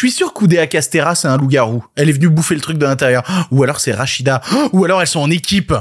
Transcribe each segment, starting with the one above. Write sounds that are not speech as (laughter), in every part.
suis sûr qu'Oudéa Castera, c'est un loup-garou. Elle est venue bouffer le truc de l'intérieur. Ou alors c'est Rachida. Ou alors elles sont en équipe.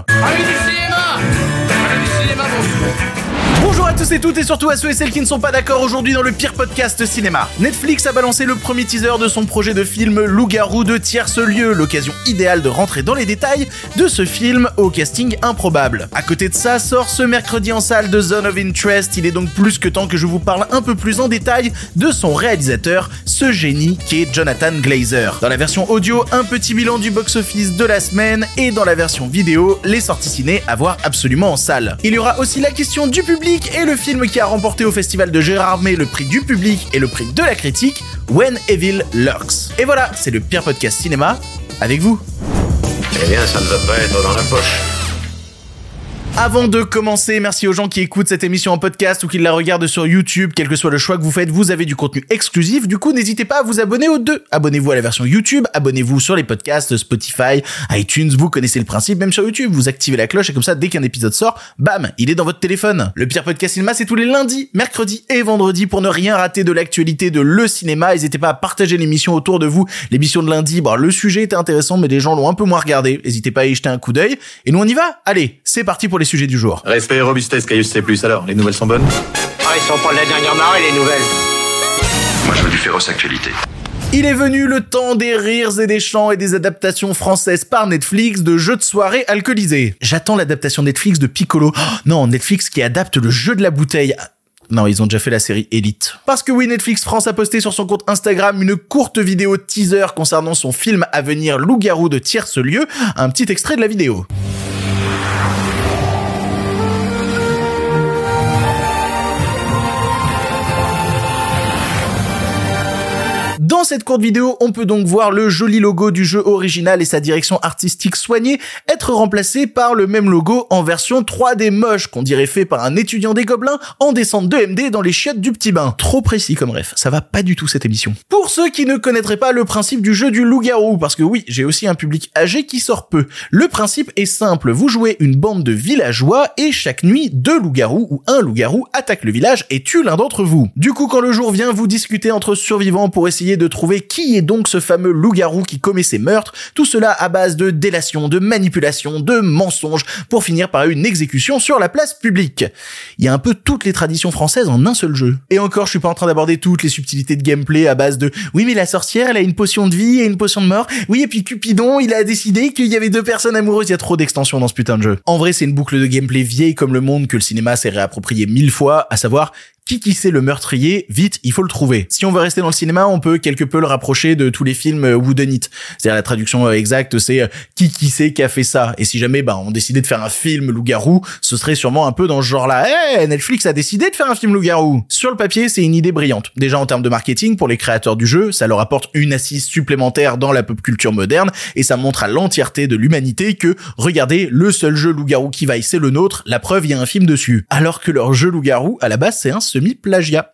Tous et toutes et surtout à ceux et celles qui ne sont pas d'accord aujourd'hui dans le pire podcast cinéma. Netflix a balancé le premier teaser de son projet de film Loup-garou de tierce lieu, l'occasion idéale de rentrer dans les détails de ce film au casting improbable. À côté de ça, sort ce mercredi en salle de Zone of Interest, il est donc plus que temps que je vous parle un peu plus en détail de son réalisateur, ce génie qui est Jonathan Glazer. Dans la version audio, un petit bilan du box-office de la semaine et dans la version vidéo, les sorties ciné à voir absolument en salle. Il y aura aussi la question du public et le film qui a remporté au festival de Gérardmer le prix du public et le prix de la critique, When Evil Lurks. Et voilà, c'est le pire podcast cinéma avec vous. Eh bien, ça ne va pas être dans la poche. Avant de commencer, merci aux gens qui écoutent cette émission en podcast ou qui la regardent sur YouTube. Quel que soit le choix que vous faites, vous avez du contenu exclusif. Du coup, n'hésitez pas à vous abonner aux deux. Abonnez-vous à la version YouTube, abonnez-vous sur les podcasts, Spotify, iTunes. Vous connaissez le principe, même sur YouTube. Vous activez la cloche et comme ça, dès qu'un épisode sort, bam, il est dans votre téléphone. Le pire podcast cinéma, c'est tous les lundis, mercredis et vendredis pour ne rien rater de l'actualité de le cinéma. N'hésitez pas à partager l'émission autour de vous. L'émission de lundi, bon, le sujet était intéressant, mais les gens l'ont un peu moins regardé. N'hésitez pas à y jeter un coup d'œil. Et nous, on y va. Allez, c'est parti pour les sujets du jour. Respect et robustesse, Caius C+. Alors, les nouvelles sont bonnes? Ah, ils sont pas de la dernière marée, les nouvelles. Moi, je veux du féroce actualité. Il est venu le temps des rires et des chants et des adaptations françaises par Netflix de jeux de soirée alcoolisés. J'attends l'adaptation Netflix de Piccolo. Oh, non, Netflix qui adapte le jeu de la bouteille. Non, ils ont déjà fait la série Elite. Parce que oui, Netflix France a posté sur son compte Instagram une courte vidéo teaser concernant son film à venir Loup-garou de tierce lieu. Un petit extrait de la vidéo. Cette courte vidéo, on peut donc voir le joli logo du jeu original et sa direction artistique soignée être remplacé par le même logo en version 3D moche qu'on dirait fait par un étudiant des gobelins en descente de MD dans les chiottes du petit bain. Trop précis comme ref, ça va pas du tout cette émission. Pour ceux qui ne connaîtraient pas le principe du jeu du loup-garou, parce que oui, j'ai aussi un public âgé qui sort peu. Le principe est simple, vous jouez une bande de villageois et chaque nuit, deux loups-garous ou un loup-garou attaque le village et tue l'un d'entre vous. Du coup, quand le jour vient, vous discutez entre survivants pour essayer de trouver qui est donc ce fameux loup-garou qui commet ces meurtres, tout cela à base de délation, de manipulation, de mensonges, pour finir par une exécution sur la place publique. Il y a un peu toutes les traditions françaises en un seul jeu. Et encore, je suis pas en train d'aborder toutes les subtilités de gameplay à base de oui mais la sorcière elle a une potion de vie et une potion de mort, oui et puis Cupidon il a décidé qu'il y avait deux personnes amoureuses, il y a trop d'extensions dans ce putain de jeu. En vrai c'est une boucle de gameplay vieille comme le monde que le cinéma s'est réapproprié mille fois, à savoir qui qui c'est le meurtrier? Vite, il faut le trouver. Si on veut rester dans le cinéma, on peut quelque peu le rapprocher de tous les films euh, Whodunit. C'est-à-dire la traduction euh, exacte, c'est euh, qui qui c'est qui a fait ça? Et si jamais bah on décidait de faire un film loup-garou, ce serait sûrement un peu dans ce genre-là. Eh, Netflix a décidé de faire un film loup-garou. Sur le papier, c'est une idée brillante. Déjà en termes de marketing pour les créateurs du jeu, ça leur apporte une assise supplémentaire dans la pop culture moderne et ça montre à l'entièreté de l'humanité que regardez, le seul jeu loup-garou qui vaille, c'est le nôtre. La preuve, il y a un film dessus. Alors que leur jeu loup-garou à la base, c'est un semi-plagiat.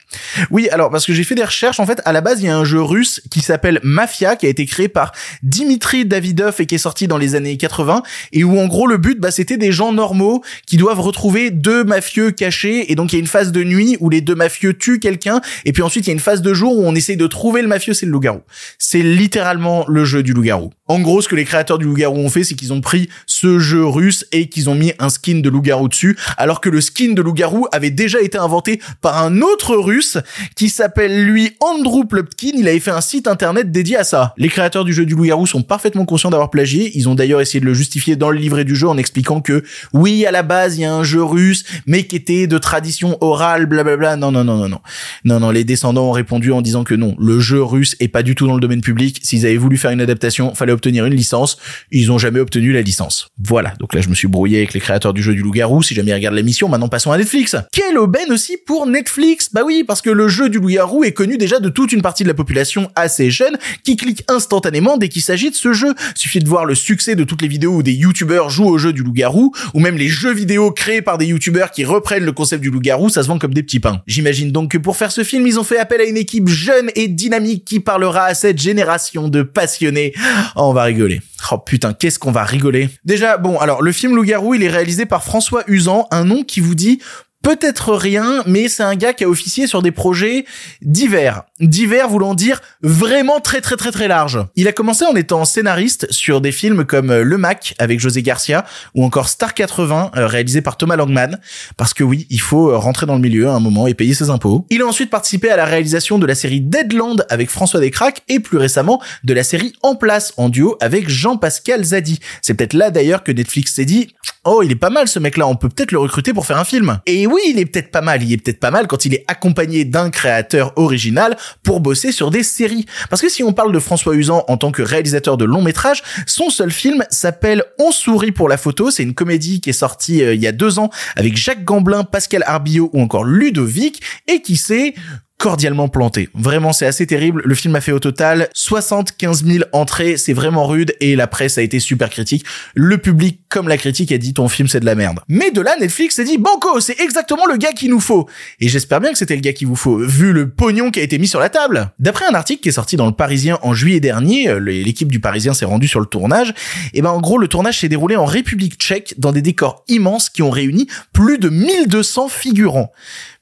Oui, alors parce que j'ai fait des recherches, en fait, à la base, il y a un jeu russe qui s'appelle Mafia, qui a été créé par Dimitri Davidov et qui est sorti dans les années 80, et où en gros le but, bah, c'était des gens normaux qui doivent retrouver deux mafieux cachés, et donc il y a une phase de nuit où les deux mafieux tuent quelqu'un, et puis ensuite il y a une phase de jour où on essaye de trouver le mafieux, c'est le loup-garou. C'est littéralement le jeu du loup-garou. En gros, ce que les créateurs du loup-garou ont fait, c'est qu'ils ont pris ce jeu russe et qu'ils ont mis un skin de loup-garou dessus, alors que le skin de loup-garou avait déjà été inventé par un autre russe qui s'appelle lui Andrew Plopkin. Il avait fait un site internet dédié à ça. Les créateurs du jeu du loup-garou sont parfaitement conscients d'avoir plagié. Ils ont d'ailleurs essayé de le justifier dans le livret du jeu en expliquant que oui, à la base, il y a un jeu russe, mais qui était de tradition orale, blablabla. Non, non, non, non, non. Non, non, les descendants ont répondu en disant que non, le jeu russe est pas du tout dans le domaine public. S'ils avaient voulu faire une adaptation, fallait obtenir une licence. Ils ont jamais obtenu la licence. Voilà. Donc là, je me suis brouillé avec les créateurs du jeu du loup-garou. Si jamais ils regardent l'émission, maintenant passons à Netflix. Quelle aubaine aussi pour Netflix. Bah oui, parce que le jeu du loup-garou est connu déjà de toute une partie de la population assez jeune qui clique instantanément dès qu'il s'agit de ce jeu. Suffit de voir le succès de toutes les vidéos où des youtubeurs jouent au jeu du loup-garou, ou même les jeux vidéo créés par des youtubeurs qui reprennent le concept du loup-garou, ça se vend comme des petits pains. J'imagine donc que pour faire ce film, ils ont fait appel à une équipe jeune et dynamique qui parlera à cette génération de passionnés. Oh, on va rigoler. Oh putain, qu'est-ce qu'on va rigoler. Déjà, bon, alors le film Loup-garou, il est réalisé par François Usan, un nom qui vous dit peut-être rien, mais c'est un gars qui a officié sur des projets divers. Divers voulant dire vraiment très très très très large. Il a commencé en étant scénariste sur des films comme euh, Le Mac avec José Garcia ou encore Star 80 euh, réalisé par Thomas Langman parce que oui, il faut euh, rentrer dans le milieu à un moment et payer ses impôts. Il a ensuite participé à la réalisation de la série Deadland avec François Descraques et plus récemment de la série En place en duo avec Jean-Pascal Zadi. C'est peut-être là d'ailleurs que Netflix s'est dit "Oh, il est pas mal ce mec-là, on peut peut-être le recruter pour faire un film." Il est peut-être pas mal. Il est peut-être pas mal quand il est accompagné d'un créateur original pour bosser sur des séries. Parce que si on parle de François Usan en tant que réalisateur de long métrage, son seul film s'appelle On sourit pour la photo. C'est une comédie qui est sortie euh, il y a deux ans avec Jacques Gamblin, Pascal Arbillot ou encore Ludovic et qui s'est cordialement planté. Vraiment, c'est assez terrible. Le film a fait au total 75 000 entrées. C'est vraiment rude et la presse a été super critique. Le public, comme la critique, a dit ton film c'est de la merde. Mais de là, Netflix s'est dit banco, c'est exactement le gars qu'il nous faut. Et j'espère bien que c'était le gars qu'il vous faut, vu le pognon qui a été mis sur la table. D'après un article qui est sorti dans le Parisien en juillet dernier, euh, l'équipe du Parisien s'est rendue sur le tournage. Et ben, en gros, le tournage s'est déroulé en République tchèque dans des décors immenses qui ont réuni plus de 1200 figurants.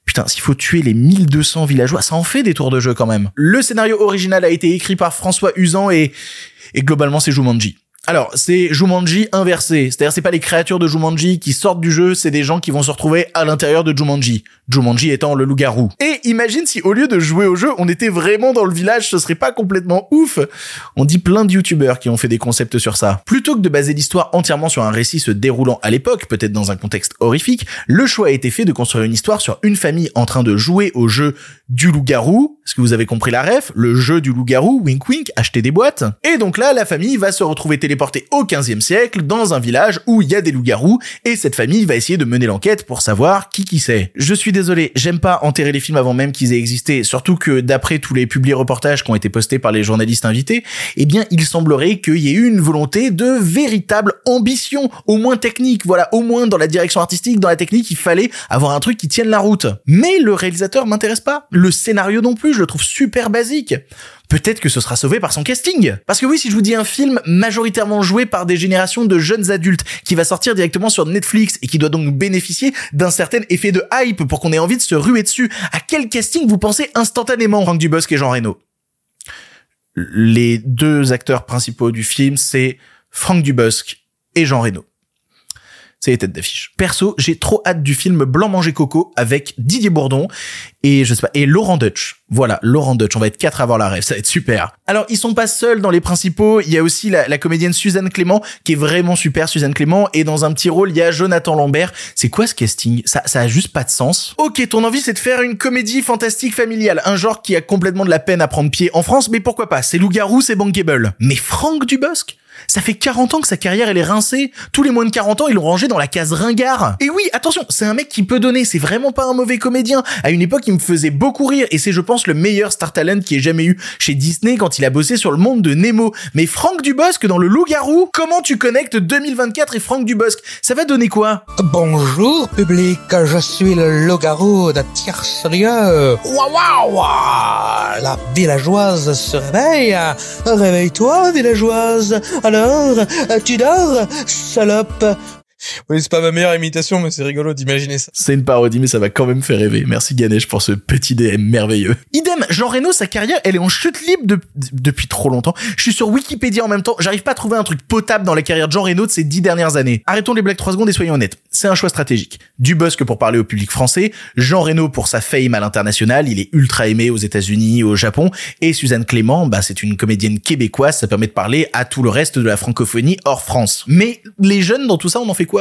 Putain, s'il faut tuer les 1200 villageois, ça en fait des tours de jeu quand même. Le scénario original a été écrit par François Usan et, et globalement c'est Jumanji. Alors, c'est Jumanji inversé. C'est-à-dire, c'est pas les créatures de Jumanji qui sortent du jeu, c'est des gens qui vont se retrouver à l'intérieur de Jumanji. Jumanji étant le loup-garou. Et imagine si au lieu de jouer au jeu, on était vraiment dans le village, ce serait pas complètement ouf. On dit plein de youtubeurs qui ont fait des concepts sur ça. Plutôt que de baser l'histoire entièrement sur un récit se déroulant à l'époque, peut-être dans un contexte horrifique, le choix a été fait de construire une histoire sur une famille en train de jouer au jeu du loup-garou. Est-ce que vous avez compris la ref? Le jeu du loup-garou, wink wink, acheter des boîtes. Et donc là, la famille va se retrouver téléportée au 15e siècle dans un village où il y a des loups-garous et cette famille va essayer de mener l'enquête pour savoir qui qui c'est. Je suis désolé, j'aime pas enterrer les films avant même qu'ils aient existé, surtout que d'après tous les publiés reportages qui ont été postés par les journalistes invités, eh bien, il semblerait qu'il y ait eu une volonté de véritable ambition, au moins technique, voilà, au moins dans la direction artistique, dans la technique, il fallait avoir un truc qui tienne la route. Mais le réalisateur m'intéresse pas. Le scénario non plus, je le trouve super basique peut-être que ce sera sauvé par son casting. Parce que oui, si je vous dis un film majoritairement joué par des générations de jeunes adultes, qui va sortir directement sur Netflix et qui doit donc bénéficier d'un certain effet de hype pour qu'on ait envie de se ruer dessus, à quel casting vous pensez instantanément Franck Dubosc et Jean Reno? Les deux acteurs principaux du film, c'est Franck Dubosc et Jean Reno c'est les têtes d'affiche. Perso, j'ai trop hâte du film Blanc manger coco avec Didier Bourdon et Laurent Dutch. Voilà, Laurent Dutch, on va être quatre à avoir la rêve, ça va être super. Alors, ils sont pas seuls dans les principaux, il y a aussi la, la comédienne Suzanne Clément qui est vraiment super Suzanne Clément et dans un petit rôle, il y a Jonathan Lambert. C'est quoi ce casting? Ça ça a juste pas de sens. OK, ton envie c'est de faire une comédie fantastique familiale, un genre qui a complètement de la peine à prendre pied en France, mais pourquoi pas? C'est loup-garou, c'est bankable. Mais Franck Dubosc? Ça fait 40 ans que sa carrière elle est rincée. Tous les moins de 40 ans, ils l'ont rangé dans la case ringard. Et oui, attention, c'est un mec qui peut donner, c'est vraiment pas un mauvais comédien. À une époque, il me faisait beaucoup rire et c'est je pense le meilleur star talent qui ait jamais eu chez Disney quand il a bossé sur le monde de Nemo. Mais Franck Dubosc dans le Loup-garou, comment tu connectes 2024 et Franck Dubosc? Ça va donner quoi? Bonjour public, je suis le loup-garou de Tierce-Lieu. Waouh waouh La villageoise se réveille. Réveille-toi, villageoise. Alors, tu dors, salope? Oui, c'est pas ma meilleure imitation, mais c'est rigolo d'imaginer ça. C'est une parodie, mais ça va quand même faire rêver. Merci Ganesh pour ce petit DM merveilleux. Idem, Jean Reno, sa carrière, elle est en chute libre de- depuis trop longtemps. Je suis sur Wikipédia en même temps. J'arrive pas à trouver un truc potable dans la carrière de Jean Reno de ces dix dernières années. Arrêtons les blagues trois secondes et soyons honnêtes. C'est un choix stratégique. Dubosc pour parler au public français, Jean Reno pour sa fame à l'international, il est ultra aimé aux États-Unis, au Japon, et Suzanne Clément, bah, c'est une comédienne québécoise, ça permet de parler à tout le reste de la francophonie hors France. Mais les jeunes dans tout ça, on en fait quoi?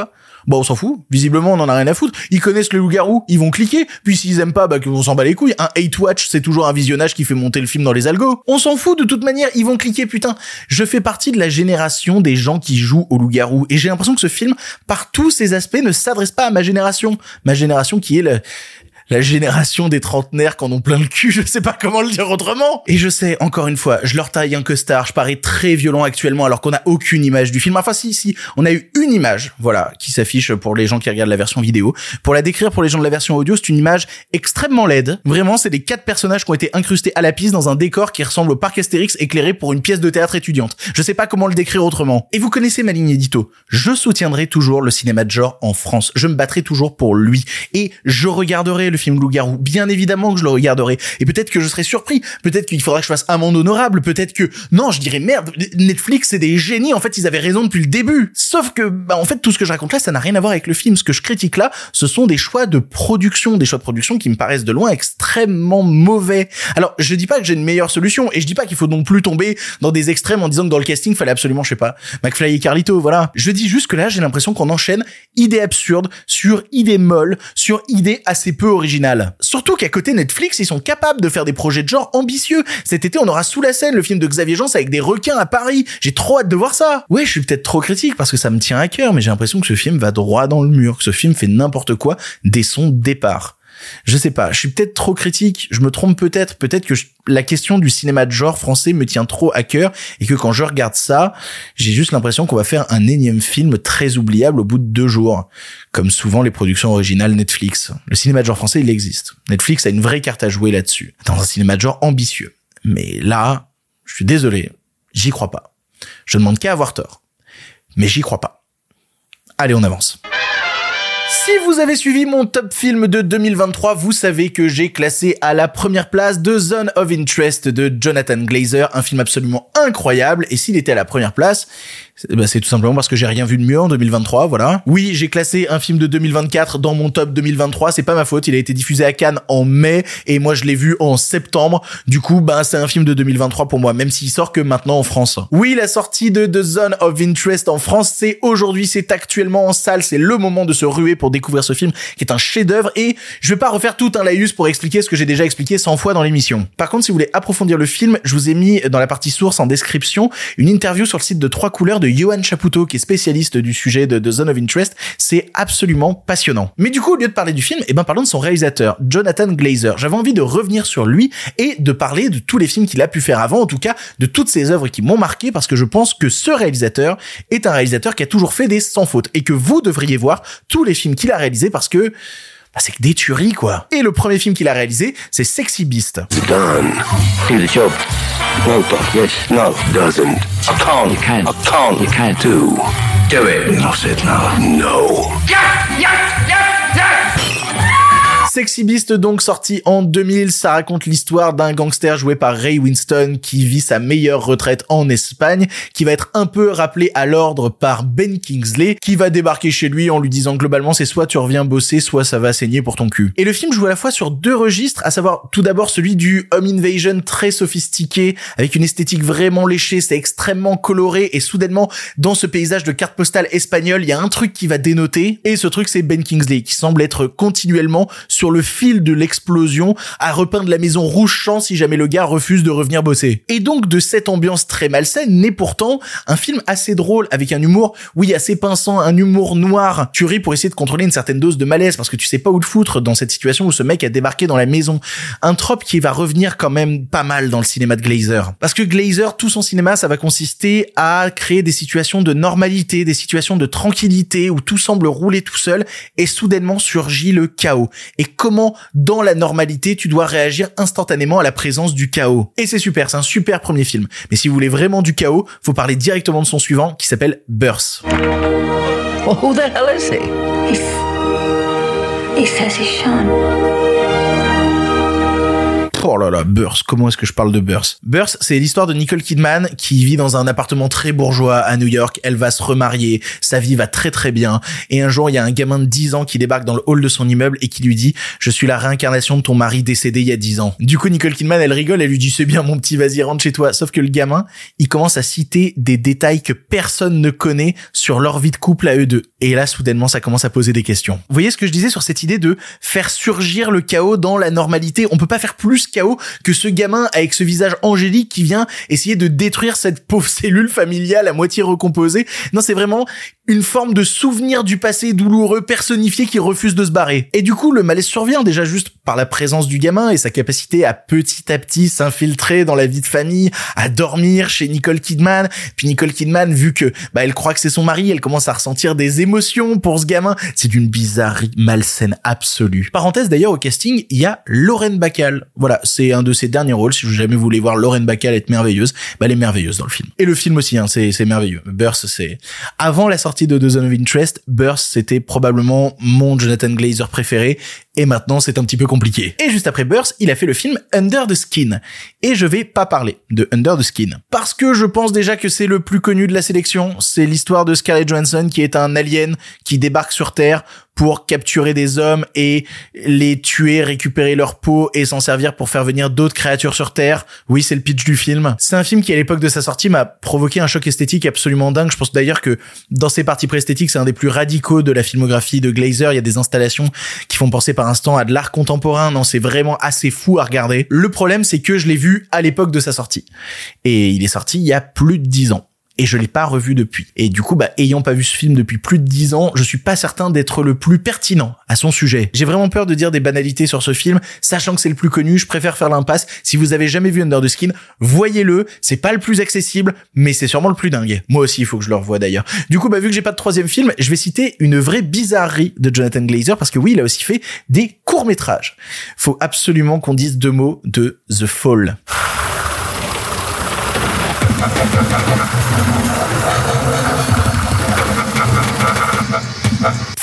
Bon, on s'en fout. Visiblement, on en a rien à foutre. Ils connaissent le loup-garou, ils vont cliquer. Puis s'ils aiment pas, bah, on s'en bat les couilles. Un hate watch, c'est toujours un visionnage qui fait monter le film dans les algos. On s'en fout de toute manière, ils vont cliquer, putain. Je fais partie de la génération des gens qui jouent au loup-garou. Et j'ai l'impression que ce film, par tous ses aspects, ne s'adresse pas à ma génération. Ma génération qui est le, la génération des trentenaires qui en ont plein le cul, (laughs) je sais pas comment le dire autrement. Et je sais, encore une fois, je leur taille un costard, je parais très violent actuellement alors qu'on a aucune image du film. Enfin si, si, on a eu une image, voilà, qui s'affiche pour les gens qui regardent la version vidéo. Pour la décrire pour les gens de la version audio, c'est une image extrêmement laide. Vraiment, c'est les quatre personnages qui ont été incrustés à la piste dans un décor qui ressemble au parc Astérix éclairé pour une pièce de théâtre étudiante. Je sais pas comment le décrire autrement. Et vous connaissez ma ligne édito. Je soutiendrai toujours le cinéma de genre en France. Je me battrai toujours pour lui. Et je regarderai le film Loup-garou. Bien évidemment que je le regarderai. Et peut-être que je serai surpris. Peut-être qu'il faudra que je fasse amende honorable. Peut-être que, non, je dirais merde, Netflix c'est des génies. En fait, ils avaient raison depuis le début. Sauf que, bah, en fait, tout ce que je raconte là, ça n'a rien à voir avec le film. Ce que je critique là, ce sont des choix de production, des choix de production qui me paraissent de loin extrêmement mauvais. Alors, je dis pas que j'ai une meilleure solution. Et je dis pas qu'il faut non plus tomber dans des extrêmes en disant que dans le casting, fallait absolument, je sais pas, McFly et Carlito, voilà. Je dis juste que là, j'ai l'impression qu'on enchaîne idées absurdes sur idées molles, sur idées assez peu Surtout qu'à côté Netflix, ils sont capables de faire des projets de genre ambitieux. Cet été, on aura sous la scène le film de Xavier Jean avec des requins à Paris. J'ai trop hâte de voir ça. Ouais, je suis peut-être trop critique parce que ça me tient à cœur, mais j'ai l'impression que ce film va droit dans le mur, que ce film fait n'importe quoi dès son départ. Je sais pas, je suis peut-être trop critique, je me trompe peut-être, peut-être que je- la question du cinéma de genre français me tient trop à cœur et que quand je regarde ça, j'ai juste l'impression qu'on va faire un énième film très oubliable au bout de deux jours, comme souvent les productions originales Netflix. Le cinéma de genre français, il existe. Netflix a une vraie carte à jouer là-dessus, dans un cinéma de genre ambitieux. Mais là, je suis désolé, j'y crois pas. Je demande qu'à avoir tort. Mais j'y crois pas. Allez, on avance. Si vous avez suivi mon top film de 2023, vous savez que j'ai classé à la première place The Zone of Interest de Jonathan Glazer, un film absolument incroyable. Et s'il était à la première place, c'est bah, tout simplement parce que j'ai rien vu de mieux en 2023, voilà. Oui, j'ai classé un film de 2024 dans mon top 2023, c'est pas ma faute, il a été diffusé à Cannes en mai et moi je l'ai vu en septembre. Du coup, bah c'est un film de 2023 pour moi, même s'il sort que maintenant en France. Oui, la sortie de The Zone of Interest en France, c'est aujourd'hui, c'est actuellement en salle, c'est le moment de se ruer pour découvrir ce film qui est un chef-d'œuvre et je vais pas refaire tout un laïus pour expliquer ce que j'ai déjà expliqué 100 fois dans l'émission. Par contre, si vous voulez approfondir le film, je vous ai mis dans la partie source en description une interview sur le site de Trois couleurs de Johan Chapoutot qui est spécialiste du sujet de The Zone of Interest. C'est absolument passionnant. Mais du coup, au lieu de parler du film, eh ben parlons de son réalisateur, Jonathan Glazer. J'avais envie de revenir sur lui et de parler de tous les films qu'il a pu faire avant, en tout cas de toutes ses œuvres qui m'ont marqué parce que je pense que ce réalisateur est un réalisateur qui a toujours fait des sans fautes et que vous devriez voir tous les films qu'il a réalisés parce que bah, c'est que des tueries quoi. Et le premier film qu'il a réalisé, c'est Sexy Beast. done. Sexy Beast donc sorti en 2000, ça raconte l'histoire d'un gangster joué par Ray Winston qui vit sa meilleure retraite en Espagne, qui va être un peu rappelé à l'ordre par Ben Kingsley, qui va débarquer chez lui en lui disant globalement c'est soit tu reviens bosser, soit ça va saigner pour ton cul. Et le film joue à la fois sur deux registres, à savoir tout d'abord celui du home invasion très sophistiqué, avec une esthétique vraiment léchée, c'est extrêmement coloré et soudainement dans ce paysage de carte postale espagnole, il y a un truc qui va dénoter et ce truc c'est Ben Kingsley qui semble être continuellement sur le fil de l'explosion à repeindre la maison rouge champ si jamais le gars refuse de revenir bosser. Et donc de cette ambiance très malsaine naît pourtant un film assez drôle avec un humour, oui, assez pinçant, un humour noir. Tu ris pour essayer de contrôler une certaine dose de malaise parce que tu sais pas où te foutre dans cette situation où ce mec a débarqué dans la maison. Un trope qui va revenir quand même pas mal dans le cinéma de Glazer. Parce que Glazer, tout son cinéma, ça va consister à créer des situations de normalité, des situations de tranquillité où tout semble rouler tout seul et soudainement surgit le chaos. Et comment, dans la normalité, tu dois réagir instantanément à la présence du chaos. Et c'est super, c'est un super premier film. Mais si vous voulez vraiment du chaos, faut parler directement de son suivant qui s'appelle Burst. Well, who the hell is he? He says he's. Oh là là, Burst, comment est-ce que je parle de Burst? Burst, c'est l'histoire de Nicole Kidman qui vit dans un appartement très bourgeois à New York, elle va se remarier, sa vie va très très bien, et un jour il y a un gamin de 10 ans qui débarque dans le hall de son immeuble et qui lui dit « Je suis la réincarnation de ton mari décédé il y a 10 ans ». Du coup Nicole Kidman elle rigole, elle lui dit « C'est bien mon petit, vas-y rentre chez toi ». Sauf que le gamin, il commence à citer des détails que personne ne connaît sur leur vie de couple à eux deux. Et là soudainement ça commence à poser des questions. Vous voyez ce que je disais sur cette idée de faire surgir le chaos dans la normalité? On peut pas faire plus chaos que ce gamin avec ce visage angélique qui vient essayer de détruire cette pauvre (laughs) cellule familiale à moitié recomposée. Non, c'est vraiment une forme de souvenir du passé douloureux personnifié qui refuse de se barrer. Et du coup, le malaise survient déjà juste par la présence du gamin et sa capacité à petit à petit s'infiltrer dans la vie de famille, à dormir chez Nicole Kidman. Puis Nicole Kidman, vu que bah elle croit que c'est son mari, elle commence à ressentir des émotions pour ce gamin. C'est d'une bizarrerie malsaine absolue. Parenthèse d'ailleurs au casting, il y a Lauren Bacall. Voilà, c'est un de ses derniers rôles. Si vous jamais voulu voir Lauren Bacall être merveilleuse, bah elle est merveilleuse dans le film. Et le film aussi, hein, c'est merveilleux. Burst, c'est avant la de The Zone of Interest, Burst c'était probablement mon Jonathan Glazer préféré et maintenant c'est un petit peu compliqué. Et juste après Burst, il a fait le film Under the Skin. Et je vais pas parler de Under the Skin. Parce que je pense déjà que c'est le plus connu de la sélection. C'est l'histoire de Scarlett Johansson qui est un alien qui débarque sur Terre pour capturer des hommes et les tuer, récupérer leur peau et s'en servir pour faire venir d'autres créatures sur Terre. Oui, c'est le pitch du film. C'est un film qui, à l'époque de sa sortie, m'a provoqué un choc esthétique absolument dingue. Je pense d'ailleurs que dans ses parties pré-esthétiques, c'est un des plus radicaux de la filmographie de Glazer. Il y a des installations qui font penser par instant à de l'art contemporain. Non, c'est vraiment assez fou à regarder. Le problème, c'est que je l'ai vu à l'époque de sa sortie. Et il est sorti il y a plus de dix ans et je l'ai pas revu depuis. Et du coup, bah, ayant pas vu ce film depuis plus de dix ans, je suis pas certain d'être le plus pertinent à son sujet. J'ai vraiment peur de dire des banalités sur ce film, sachant que c'est le plus connu, je préfère faire l'impasse. Si vous avez jamais vu Under the Skin, voyez-le, c'est pas le plus accessible, mais c'est sûrement le plus dingue. Moi aussi, il faut que je le revoie d'ailleurs. Du coup, bah, vu que j'ai pas de troisième film, je vais citer une vraie bizarrerie de Jonathan Glazer, parce que oui, il a aussi fait des courts-métrages. Faut absolument qu'on dise deux mots de The Fall.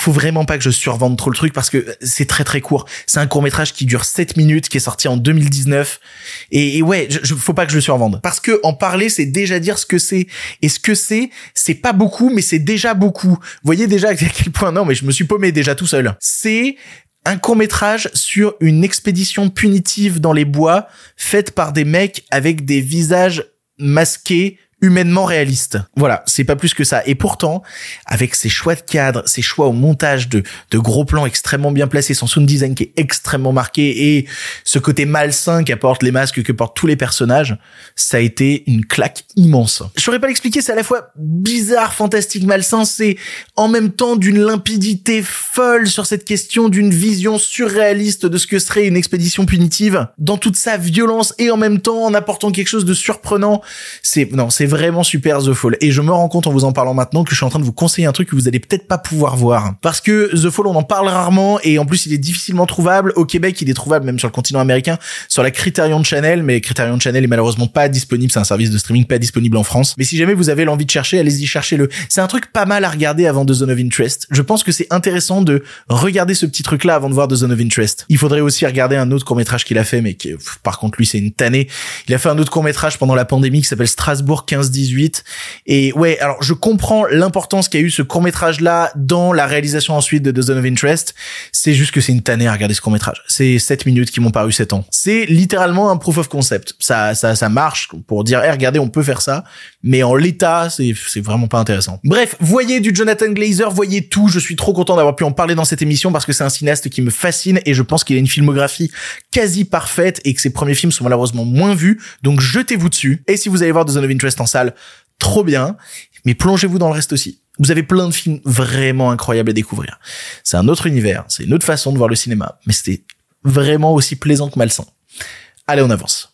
Faut vraiment pas que je survende trop le truc parce que c'est très très court. C'est un court métrage qui dure 7 minutes, qui est sorti en 2019. Et, ouais, je, faut pas que je le survende. Parce que en parler, c'est déjà dire ce que c'est. Et ce que c'est, c'est pas beaucoup, mais c'est déjà beaucoup. Vous voyez déjà à quel point, non, mais je me suis paumé déjà tout seul. C'est un court métrage sur une expédition punitive dans les bois faite par des mecs avec des visages masqués humainement réaliste. Voilà, c'est pas plus que ça. Et pourtant, avec ses choix de cadre, ses choix au montage de, de gros plans extrêmement bien placés, son sound design qui est extrêmement marqué et ce côté malsain qu'apportent les masques que portent tous les personnages, ça a été une claque immense. Je saurais pas l'expliquer, c'est à la fois bizarre, fantastique, malsain, c'est en même temps d'une limpidité folle sur cette question d'une vision surréaliste de ce que serait une expédition punitive dans toute sa violence et en même temps en apportant quelque chose de surprenant. C'est, non, c'est vraiment super The Fall. Et je me rends compte en vous en parlant maintenant que je suis en train de vous conseiller un truc que vous allez peut-être pas pouvoir voir. Parce que The Fall, on en parle rarement et en plus il est difficilement trouvable. Au Québec, il est trouvable même sur le continent américain, sur la Criterion Channel, mais Criterion Channel est malheureusement pas disponible. C'est un service de streaming pas disponible en France. Mais si jamais vous avez l'envie de chercher, allez-y cherchez-le. C'est un truc pas mal à regarder avant The Zone of Interest. Je pense que c'est intéressant de regarder ce petit truc là avant de voir The Zone of Interest. Il faudrait aussi regarder un autre court métrage qu'il a fait, mais qui, par contre lui c'est une tannée. Il a fait un autre court métrage pendant la pandémie qui s'appelle Strasbourg 15-18. Et ouais, alors je comprends l'importance qu'a eu ce court métrage là dans la réalisation ensuite de The Zone of Interest. C'est juste que c'est une tannée à regarder ce court métrage. C'est 7 minutes qui m'ont paru 7 ans. C'est littéralement un proof of concept. Ça, ça, ça marche pour dire, hey, regardez, on peut faire ça. Mais en l'état, c'est, c'est vraiment pas intéressant. Bref, voyez du Jonathan Glazer, voyez tout. Je suis trop content d'avoir pu en parler dans cette émission parce que c'est un cinéaste qui me fascine et je pense qu'il a une filmographie quasi parfaite et que ses premiers films sont malheureusement moins vus. Donc jetez-vous dessus. Et si vous allez voir The Zone of Interest en salle, trop bien. Mais plongez-vous dans le reste aussi. Vous avez plein de films vraiment incroyables à découvrir. C'est un autre univers, c'est une autre façon de voir le cinéma, mais c'était vraiment aussi plaisant que malsain. Allez, on avance.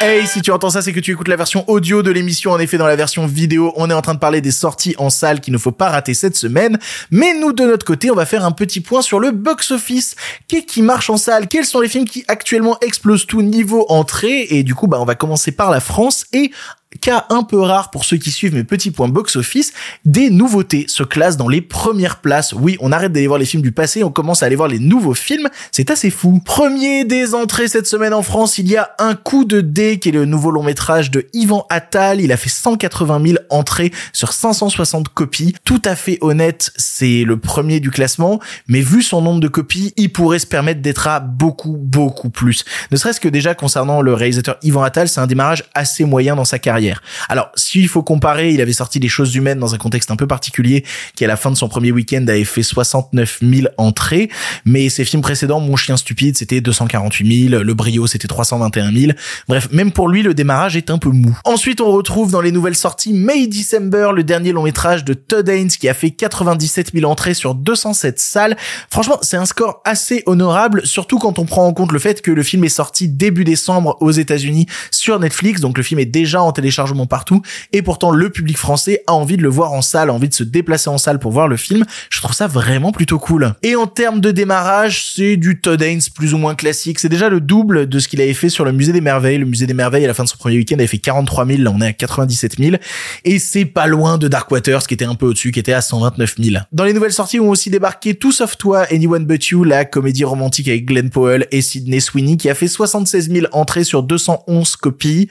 Hey, si tu entends ça, c'est que tu écoutes la version audio de l'émission. En effet, dans la version vidéo, on est en train de parler des sorties en salle qu'il ne faut pas rater cette semaine. Mais nous, de notre côté, on va faire un petit point sur le box-office. Qu'est-ce qui marche en salle? Quels sont les films qui actuellement explosent tout niveau entrée? Et du coup, bah, on va commencer par la France et cas un peu rare pour ceux qui suivent mes petits points box-office, des nouveautés se classent dans les premières places. Oui, on arrête d'aller voir les films du passé, on commence à aller voir les nouveaux films, c'est assez fou. Premier des entrées cette semaine en France, il y a Un coup de dé, qui est le nouveau long métrage de Ivan Attal, il a fait 180 000 entrées sur 560 copies. Tout à fait honnête, c'est le premier du classement, mais vu son nombre de copies, il pourrait se permettre d'être à beaucoup, beaucoup plus. Ne serait-ce que déjà concernant le réalisateur Ivan Attal, c'est un démarrage assez moyen dans sa carrière Alors, s'il faut comparer, il avait sorti Les Choses Humaines dans un contexte un peu particulier, qui à la fin de son premier week-end avait fait 69 000 entrées, mais ses films précédents, Mon Chien Stupide, c'était 248 000, Le Brio, c'était 321 000. Bref, même pour lui, le démarrage est un peu mou. Ensuite, on retrouve dans les nouvelles sorties May December, le dernier long métrage de Todd Haynes, qui a fait 97 000 entrées sur 207 salles. Franchement, c'est un score assez honorable, surtout quand on prend en compte le fait que le film est sorti début décembre aux États-Unis sur Netflix, donc le film est déjà en téléchargement partout, et pourtant le public français a envie de le voir en salle, envie de se déplacer en salle pour voir le film. Je trouve ça vraiment plutôt cool. Et en termes de démarrage, c'est du Todd Haynes plus ou moins classique. C'est déjà le double de ce qu'il avait fait sur le Musée des Merveilles. Le Musée des Merveilles, à la fin de son premier week-end, avait fait 43 000. Là, on est à 97 000. Et c'est pas loin de Dark Waters, qui était un peu au-dessus, qui était à 129 000. Dans les nouvelles sorties, ont aussi débarqué Tout Sauf Toi, Anyone But You, la comédie romantique avec Glenn Powell et Sydney Sweeney, qui a fait 76 000 entrées sur 211 copies.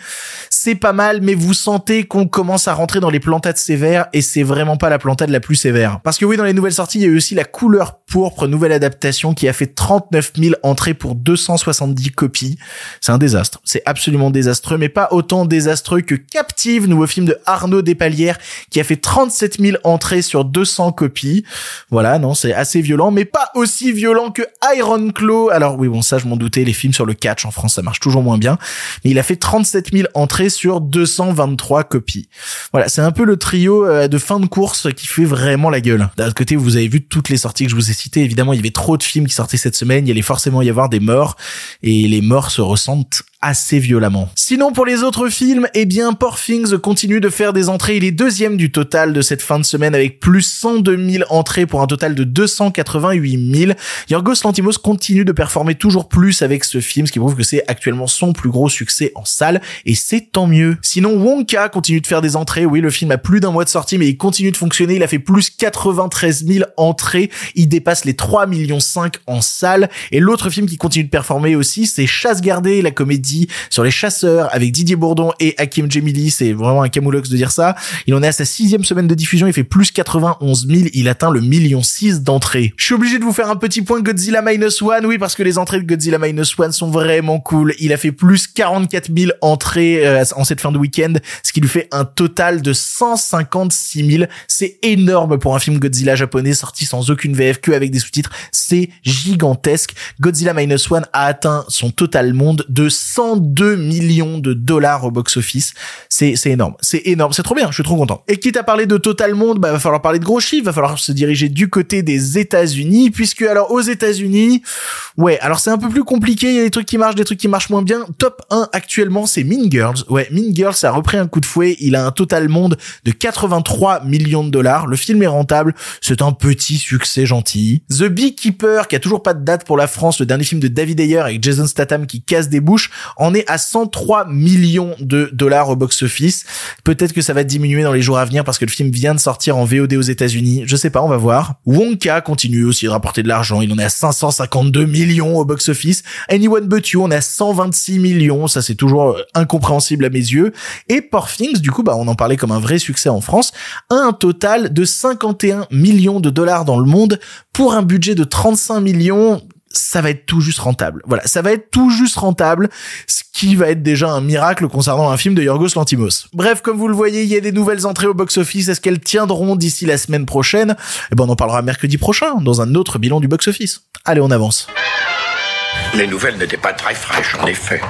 C'est pas mal, mais vous sentez qu'on commence à rentrer dans les plantades sévères, et c'est vraiment pas la plantade la plus sévère. Parce que oui, dans les nouvelles sorties, il y a eu aussi La Couleur Pourpre, nouvelle adaptation, qui a fait 39 000 entrées pour 270 copies. C'est un désastre. C'est absolument désastreux, mais pas autant désastreux que Captive, nouveau film de Arnaud Despalières, qui a fait 37 000 entrées sur 200 copies. Voilà, non, c'est assez violent, mais pas aussi violent que Iron Claw. Alors oui, bon, ça, je m'en doutais, les films sur le catch en France, ça marche toujours moins bien. Mais il a fait 37 000 entrées sur 223 copies. Voilà, c'est un peu le trio euh, de fin de course qui fait vraiment la gueule. D'un autre côté, vous avez vu toutes les sorties que je vous ai citées. Évidemment, il y avait trop de films qui sortaient cette semaine. Il allait forcément y avoir des morts. Et les morts se ressentent assez violemment. Sinon, pour les autres films, eh bien, Poor continue de faire des entrées. Il est deuxième du total de cette fin de semaine avec plus 102 000 entrées pour un total de 288 000. Yorgos Lantimos continue de performer toujours plus avec ce film, ce qui prouve que c'est actuellement son plus gros succès en salle, et c'est tant mieux. Sinon, Wonka continue de faire des entrées. Oui, le film a plus d'un mois de sortie, mais il continue de fonctionner. Il a fait plus 93 000 entrées. Il dépasse les 3 millions 5 en salle. Et l'autre film qui continue de performer aussi, c'est Chasse gardée, la comédie sur les chasseurs avec Didier Bourdon et Hakim Djemili. C'est vraiment un camoulox de dire ça. Il en est à sa sixième semaine de diffusion. Il fait plus 91 000. Il atteint le million 6 d'entrées. Je suis obligé de vous faire un petit point Godzilla Minus One. Oui, parce que les entrées de Godzilla Minus One sont vraiment cool. Il a fait plus 44 000 entrées euh, en cette fin de week-end, ce qui lui fait un total de 156 000. C'est énorme pour un film Godzilla japonais sorti sans aucune VF que avec des sous-titres. C'est gigantesque. Godzilla Minus One a atteint son total monde de 102 millions de dollars au box-office. C'est, c'est énorme. C'est énorme. C'est trop bien. Je suis trop content. Et quitte à parler de Total Monde, bah, va falloir parler de gros chiffres. Va falloir se diriger du côté des États-Unis, puisque alors aux États-Unis, ouais, alors c'est un peu plus compliqué. Il y a des trucs qui marchent, des trucs qui marchent moins bien. Top 1 actuellement, c'est Mean Girls. Ouais, Mean Girls a repris un coup de fouet. Il a un Total Monde de 83 millions de dollars. Le film est rentable. C'est un petit succès gentil. The Beekeeper, qui a toujours pas de date pour la France, le dernier film de David Ayer avec Jason Statham qui casse des bouches, en est à 103 millions de dollars au box-office. Peut-être que ça va diminuer dans les jours à venir parce que le film vient de sortir en VOD aux États-Unis. Je sais pas, on va voir. Wonka continue aussi de rapporter de l'argent. Il en est à 552 millions au box-office. Anyone But You, on est à 126 millions. Ça, c'est toujours euh, incompréhensible à mes yeux. Et Poor Things, du coup, bah, on en parlait comme un vrai succès en France, a un total de 51 millions de dollars dans le monde pour un budget de 35 millions ça va être tout juste rentable. Voilà, ça va être tout juste rentable, ce qui va être déjà un miracle concernant un film de Yorgos Lantimos. Bref, comme vous le voyez, il y a des nouvelles entrées au box-office. Est-ce qu'elles tiendront d'ici la semaine prochaine? Eh ben, on en parlera mercredi prochain, dans un autre bilan du box-office. Allez, on avance. Les nouvelles n'étaient pas très fraîches, en effet.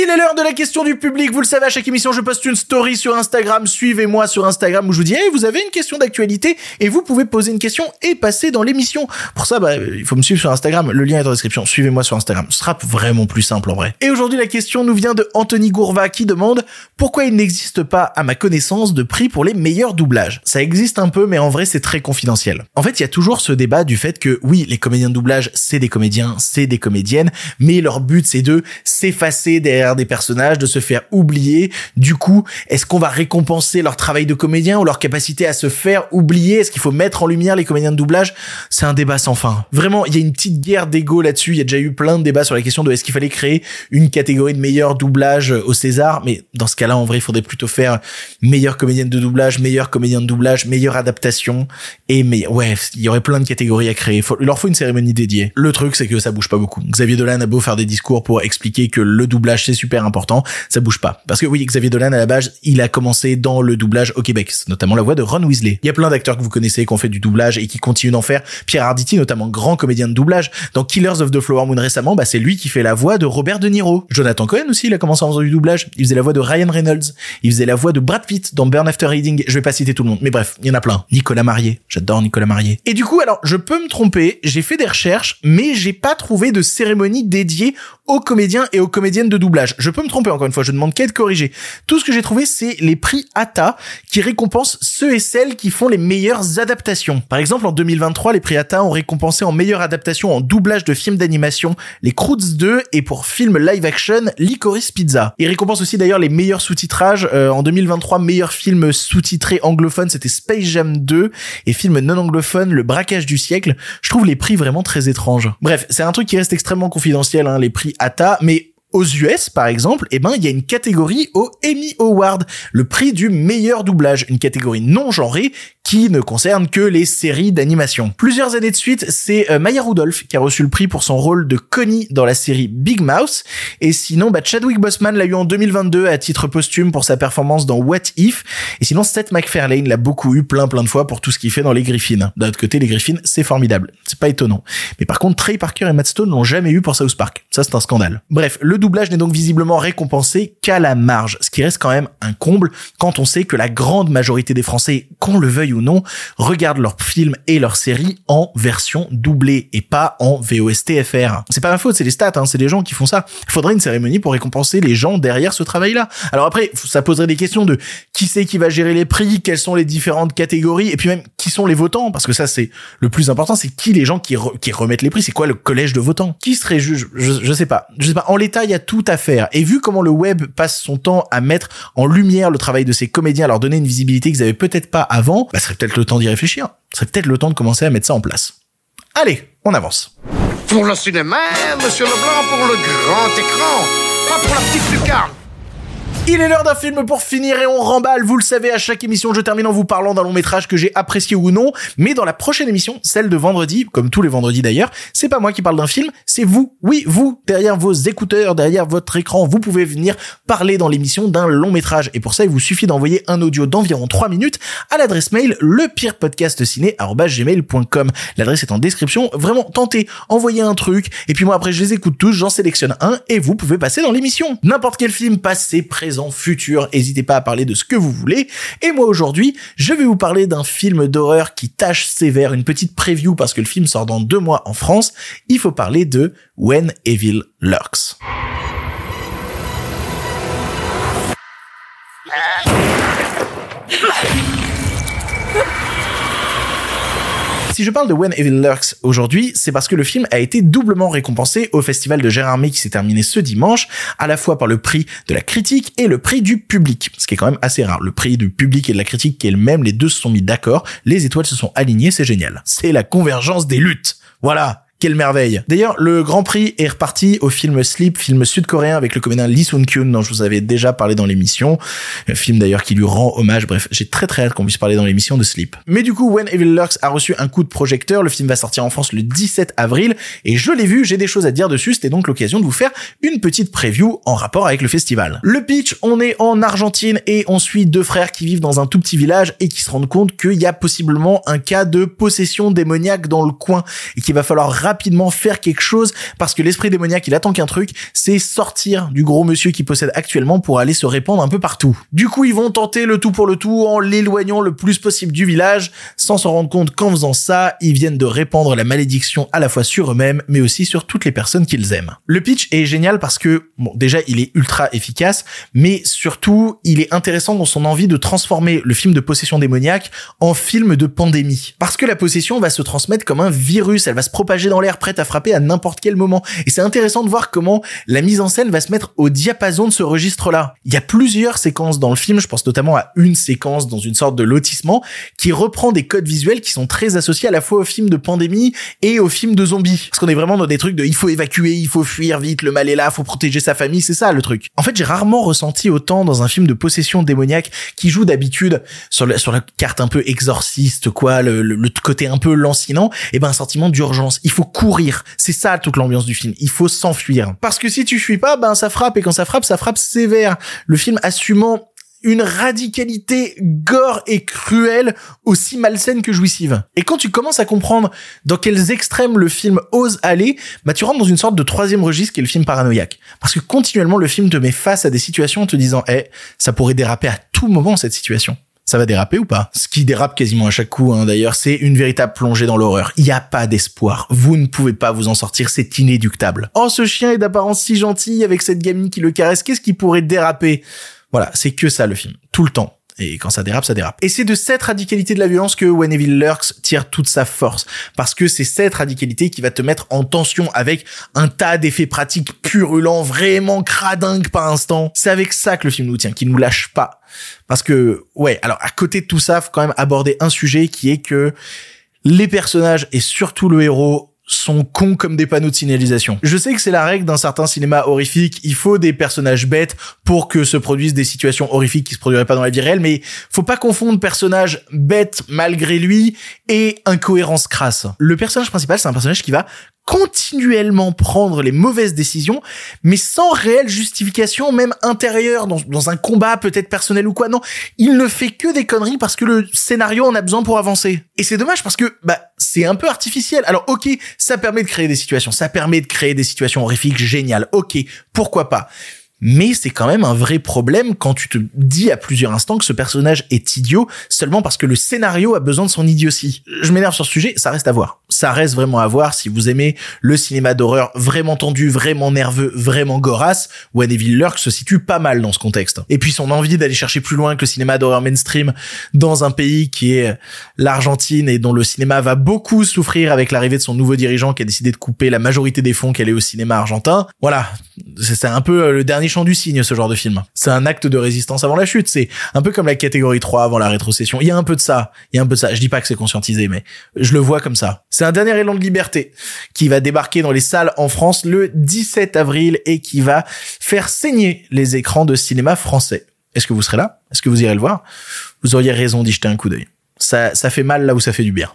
Il est l'heure de la question du public. Vous le savez, à chaque émission, je poste une story sur Instagram. Suivez-moi sur Instagram où je vous dis, hey, vous avez une question d'actualité et vous pouvez poser une question et passer dans l'émission. Pour ça, bah, il faut me suivre sur Instagram. Le lien est en description. Suivez-moi sur Instagram. Ce sera vraiment plus simple en vrai. Et aujourd'hui, la question nous vient de Anthony Gourva qui demande pourquoi il n'existe pas, à ma connaissance, de prix pour les meilleurs doublages. Ça existe un peu, mais en vrai, c'est très confidentiel. En fait, il y a toujours ce débat du fait que oui, les comédiens de doublage, c'est des comédiens, c'est des comédiennes, mais leur but, c'est de s'effacer derrière des personnages, de se faire oublier. Du coup, est-ce qu'on va récompenser leur travail de comédien ou leur capacité à se faire oublier? Est-ce qu'il faut mettre en lumière les comédiens de doublage? C'est un débat sans fin. Vraiment, il y a une petite guerre d'ego là-dessus. Il y a déjà eu plein de débats sur la question de est-ce qu'il fallait créer une catégorie de meilleur doublage au César? Mais dans ce cas-là, en vrai, il faudrait plutôt faire meilleure comédienne de doublage, meilleur comédien de doublage, meilleure adaptation et mais ouais, il y aurait plein de catégories à créer. il leur faut une cérémonie dédiée. Le truc, c'est que ça bouge pas beaucoup. Xavier Dolan a beau faire des discours pour expliquer que le doublage c'est super important, ça bouge pas. Parce que oui, Xavier Dolan à la base, il a commencé dans le doublage au Québec, notamment la voix de Ron Weasley. Il y a plein d'acteurs que vous connaissez qui ont fait du doublage et qui continuent d'en faire. Pierre Arditi, notamment grand comédien de doublage. Dans Killers of the Flower Moon récemment, bah c'est lui qui fait la voix de Robert De Niro. Jonathan Cohen aussi, il a commencé en faisant du doublage. Il faisait la voix de Ryan Reynolds. Il faisait la voix de Brad Pitt dans Burn After Reading. Je vais pas citer tout le monde, mais bref, il y en a plein. Nicolas Marié. J'adore Nicolas Marié. Et du coup, alors, je peux me tromper. J'ai fait des recherches, mais j'ai pas trouvé de cérémonie dédiée aux comédiens et aux comédiennes de doublage. Je peux me tromper encore une fois, je demande qu'à être corrigé. Tout ce que j'ai trouvé, c'est les prix ATA qui récompensent ceux et celles qui font les meilleures adaptations. Par exemple, en 2023, les prix ATA ont récompensé en meilleure adaptation en doublage de films d'animation les Croods 2 et pour film live action Licorice Pizza. Ils récompensent aussi d'ailleurs les meilleurs sous-titrages. Euh, en 2023, meilleur film sous-titré anglophone, c'était Space Jam 2 et film non anglophone, Le braquage du siècle. Je trouve les prix vraiment très étranges. Bref, c'est un truc qui reste extrêmement confidentiel, hein, les prix ATA, mais aux US, par exemple, eh ben, il y a une catégorie au Emmy Award, le prix du meilleur doublage, une catégorie non genrée qui ne concerne que les séries d'animation. Plusieurs années de suite, c'est euh, Maya Rudolph qui a reçu le prix pour son rôle de Connie dans la série Big Mouse. Et sinon, bah, Chadwick Boseman l'a eu en 2022 à titre posthume pour sa performance dans What If. Et sinon, Seth MacFarlane l'a beaucoup eu plein plein de fois pour tout ce qu'il fait dans les Griffins. D'un autre côté, les Griffins, c'est formidable. C'est pas étonnant. Mais par contre, Trey Parker et Matt Stone l'ont jamais eu pour South Park. Ça, c'est un scandale. Bref, le doublage n'est donc visiblement récompensé qu'à la marge. Ce qui reste quand même un comble quand on sait que la grande majorité des Français, qu'on le veuille ou non, regardent leurs films et leurs séries en version doublée et pas en VOSTFR. C'est pas ma faute, c'est les stats, hein, c'est les gens qui font ça. Il faudrait une cérémonie pour récompenser les gens derrière ce travail-là. Alors après, ça poserait des questions de qui c'est qui va gérer les prix, quelles sont les différentes catégories, et puis même qui sont les votants, parce que ça c'est le plus important, c'est qui les gens qui, qui remettent les prix, c'est quoi le collège de votants? Qui serait juge? Je, je sais pas. Je sais pas. En l'état, il y a tout à faire. Et vu comment le web passe son temps à mettre en lumière le travail de ces comédiens, à leur donner une visibilité qu'ils avaient peut-être pas avant, bah, ce serait peut-être le temps d'y réfléchir. Ce serait peut-être le temps de commencer à mettre ça en place. Allez, on avance. Pour le cinéma, monsieur Leblanc, pour le grand écran, pas pour la petite lucarne. Il est l'heure d'un film pour finir et on remballe. Vous le savez, à chaque émission, je termine en vous parlant d'un long métrage que j'ai apprécié ou non. Mais dans la prochaine émission, celle de vendredi, comme tous les vendredis d'ailleurs, c'est pas moi qui parle d'un film, c'est vous. Oui, vous, derrière vos écouteurs, derrière votre écran, vous pouvez venir parler dans l'émission d'un long métrage. Et pour ça, il vous suffit d'envoyer un audio d'environ 3 minutes à l'adresse mail lepirepodcastciné.com. L'adresse est en description. Vraiment, tentez, envoyez un truc. Et puis moi, après, je les écoute tous, j'en sélectionne un et vous pouvez passer dans l'émission. N'importe quel film, passé, présent, futur, n'hésitez pas à parler de ce que vous voulez. Et moi aujourd'hui, je vais vous parler d'un film d'horreur qui tâche sévère, une petite preview parce que le film sort dans deux mois en France. Il faut parler de When Evil Lurks. Si je parle de When Evil Lurks aujourd'hui, c'est parce que le film a été doublement récompensé au festival de Gérardmer qui s'est terminé ce dimanche, à la fois par le prix de la critique et le prix du public, ce qui est quand même assez rare. Le prix du public et de la critique qui est le même, les deux se sont mis d'accord, les étoiles se sont alignées, c'est génial. C'est la convergence des luttes. Voilà. Quelle merveille. D'ailleurs, le Grand Prix est reparti au film Sleep, film sud-coréen avec le comédien Lee Sun-kyun dont je vous avais déjà parlé dans l'émission. Un film d'ailleurs qui lui rend hommage. Bref, j'ai très très hâte qu'on puisse parler dans l'émission de Sleep. Mais du coup, When Evil Lurks a reçu un coup de projecteur. Le film va sortir en France le 17 avril et je l'ai vu, j'ai des choses à dire dessus. C'était donc l'occasion de vous faire une petite preview en rapport avec le festival. Le pitch, on est en Argentine et on suit deux frères qui vivent dans un tout petit village et qui se rendent compte qu'il y a possiblement un cas de possession démoniaque dans le coin et qu'il va falloir rapidement faire quelque chose parce que l'esprit démoniaque il attend qu'un truc, c'est sortir du gros monsieur qui possède actuellement pour aller se répandre un peu partout. Du coup, ils vont tenter le tout pour le tout en l'éloignant le plus possible du village sans s'en rendre compte qu'en faisant ça, ils viennent de répandre la malédiction à la fois sur eux-mêmes mais aussi sur toutes les personnes qu'ils aiment. Le pitch est génial parce que bon, déjà, il est ultra efficace, mais surtout, il est intéressant dans son envie de transformer le film de possession démoniaque en film de pandémie. Parce que la possession va se transmettre comme un virus, elle va se propager dans l'air prête à frapper à n'importe quel moment. Et c'est intéressant de voir comment la mise en scène va se mettre au diapason de ce registre-là. Il y a plusieurs séquences dans le film, je pense notamment à une séquence dans une sorte de lotissement qui reprend des codes visuels qui sont très associés à la fois au film de pandémie et au film de zombies. Parce qu'on est vraiment dans des trucs de il faut évacuer, il faut fuir vite, le mal est là, faut protéger sa famille, c'est ça le truc. En fait, j'ai rarement ressenti autant dans un film de possession démoniaque qui joue d'habitude sur, la- sur la carte un peu exorciste, quoi, le, le- le côté un peu lancinant, et ben un sentiment d'urgence. Il faut courir. C'est ça toute l'ambiance du film. Il faut s'enfuir. Parce que si tu fuis pas, ben ça frappe et quand ça frappe, ça frappe sévère. Le film assumant une radicalité gore et cruelle aussi malsaine que jouissive. Et quand tu commences à comprendre dans quels extrêmes le film ose aller, bah tu rentres dans une sorte de troisième registre qui est le film paranoïaque. Parce que continuellement le film te met face à des situations en te disant, eh, ça pourrait déraper à tout moment cette situation ça va déraper ou pas? Ce qui dérape quasiment à chaque coup, hein, d'ailleurs, c'est une véritable plongée dans l'horreur. Il n'y a pas d'espoir. Vous ne pouvez pas vous en sortir, c'est inéductable. Oh, ce chien est d'apparence si gentil avec cette gamine qui le caresse, qu'est-ce qui pourrait déraper? Voilà, c'est que ça le film, tout le temps. Et quand ça dérape, ça dérape. Et c'est de cette radicalité de la violence que When Lurks tire toute sa force. Parce que c'est cette radicalité qui va te mettre en tension avec un tas d'effets pratiques purulents, vraiment cradingues par instant. C'est avec ça que le film nous tient, qui nous lâche pas. Parce que, ouais, alors à côté de tout ça, faut quand même aborder un sujet qui est que les personnages et surtout le héros sont cons comme des panneaux de signalisation. Je sais que c'est la règle d'un certain cinéma horrifique, il faut des personnages bêtes pour que se produisent des situations horrifiques qui se produiraient pas dans la vie réelle, mais faut pas confondre personnage bête malgré lui et incohérence crasse. Le personnage principal, c'est un personnage qui va continuellement prendre les mauvaises décisions, mais sans réelle justification, même intérieure, dans, un combat peut-être personnel ou quoi. Non, il ne fait que des conneries parce que le scénario en a besoin pour avancer. Et c'est dommage parce que bah c'est un peu artificiel. Alors ok, ça permet de créer des situations, ça permet de créer des situations horrifiques géniales. Ok, pourquoi pas? Mais c'est quand même un vrai problème quand tu te dis à plusieurs instants que ce personnage est idiot seulement parce que le scénario a besoin de son idiotie. Je m'énerve sur ce sujet, ça reste à voir. Ça reste vraiment à voir si vous aimez le cinéma d'horreur vraiment tendu, vraiment nerveux, vraiment gorasse. When Evil Lurk se situe pas mal dans ce contexte. Et puis son envie d'aller chercher plus loin que le cinéma d'horreur mainstream dans un pays qui est l'Argentine et dont le cinéma va beaucoup souffrir avec l'arrivée de son nouveau dirigeant qui a décidé de couper la majorité des fonds qu'elle est au cinéma argentin. Voilà. C'est un peu le dernier chant du cygne, ce genre de film. C'est un acte de résistance avant la chute. C'est un peu comme la catégorie 3 avant la rétrocession. Il y a un peu de ça. Il y a un peu de ça. Je dis pas que c'est conscientisé, mais je le vois comme ça. C'est un dernier élan de liberté qui va débarquer dans les salles en France le 17 avril et qui va faire saigner les écrans de cinéma français. Est-ce que vous serez là? Est-ce que vous irez le voir? Vous auriez raison d'y jeter un coup d'œil. Ça, ça fait mal là où ça fait du bien.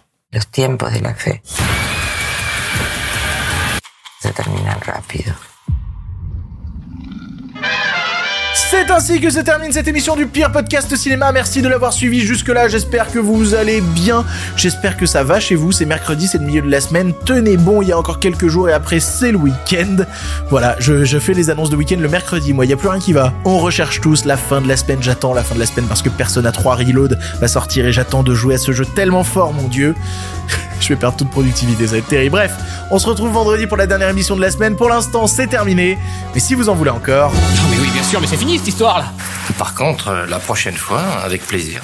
C'est ainsi que se termine cette émission du pire podcast cinéma. Merci de l'avoir suivi jusque-là. J'espère que vous allez bien. J'espère que ça va chez vous. C'est mercredi, c'est le milieu de la semaine. Tenez bon, il y a encore quelques jours et après c'est le week-end. Voilà, je, fais les annonces de week-end le mercredi. Moi, il y a plus rien qui va. On recherche tous la fin de la semaine. J'attends la fin de la semaine parce que Persona 3 Reload va sortir et j'attends de jouer à ce jeu tellement fort, mon dieu. (laughs) je vais perdre toute productivité, ça va être terrible. Bref, on se retrouve vendredi pour la dernière émission de la semaine. Pour l'instant, c'est terminé. Mais si vous en voulez encore. Non mais oui, bien sûr, mais c'est fini cette histoire là. Par contre, euh, la prochaine fois, avec plaisir.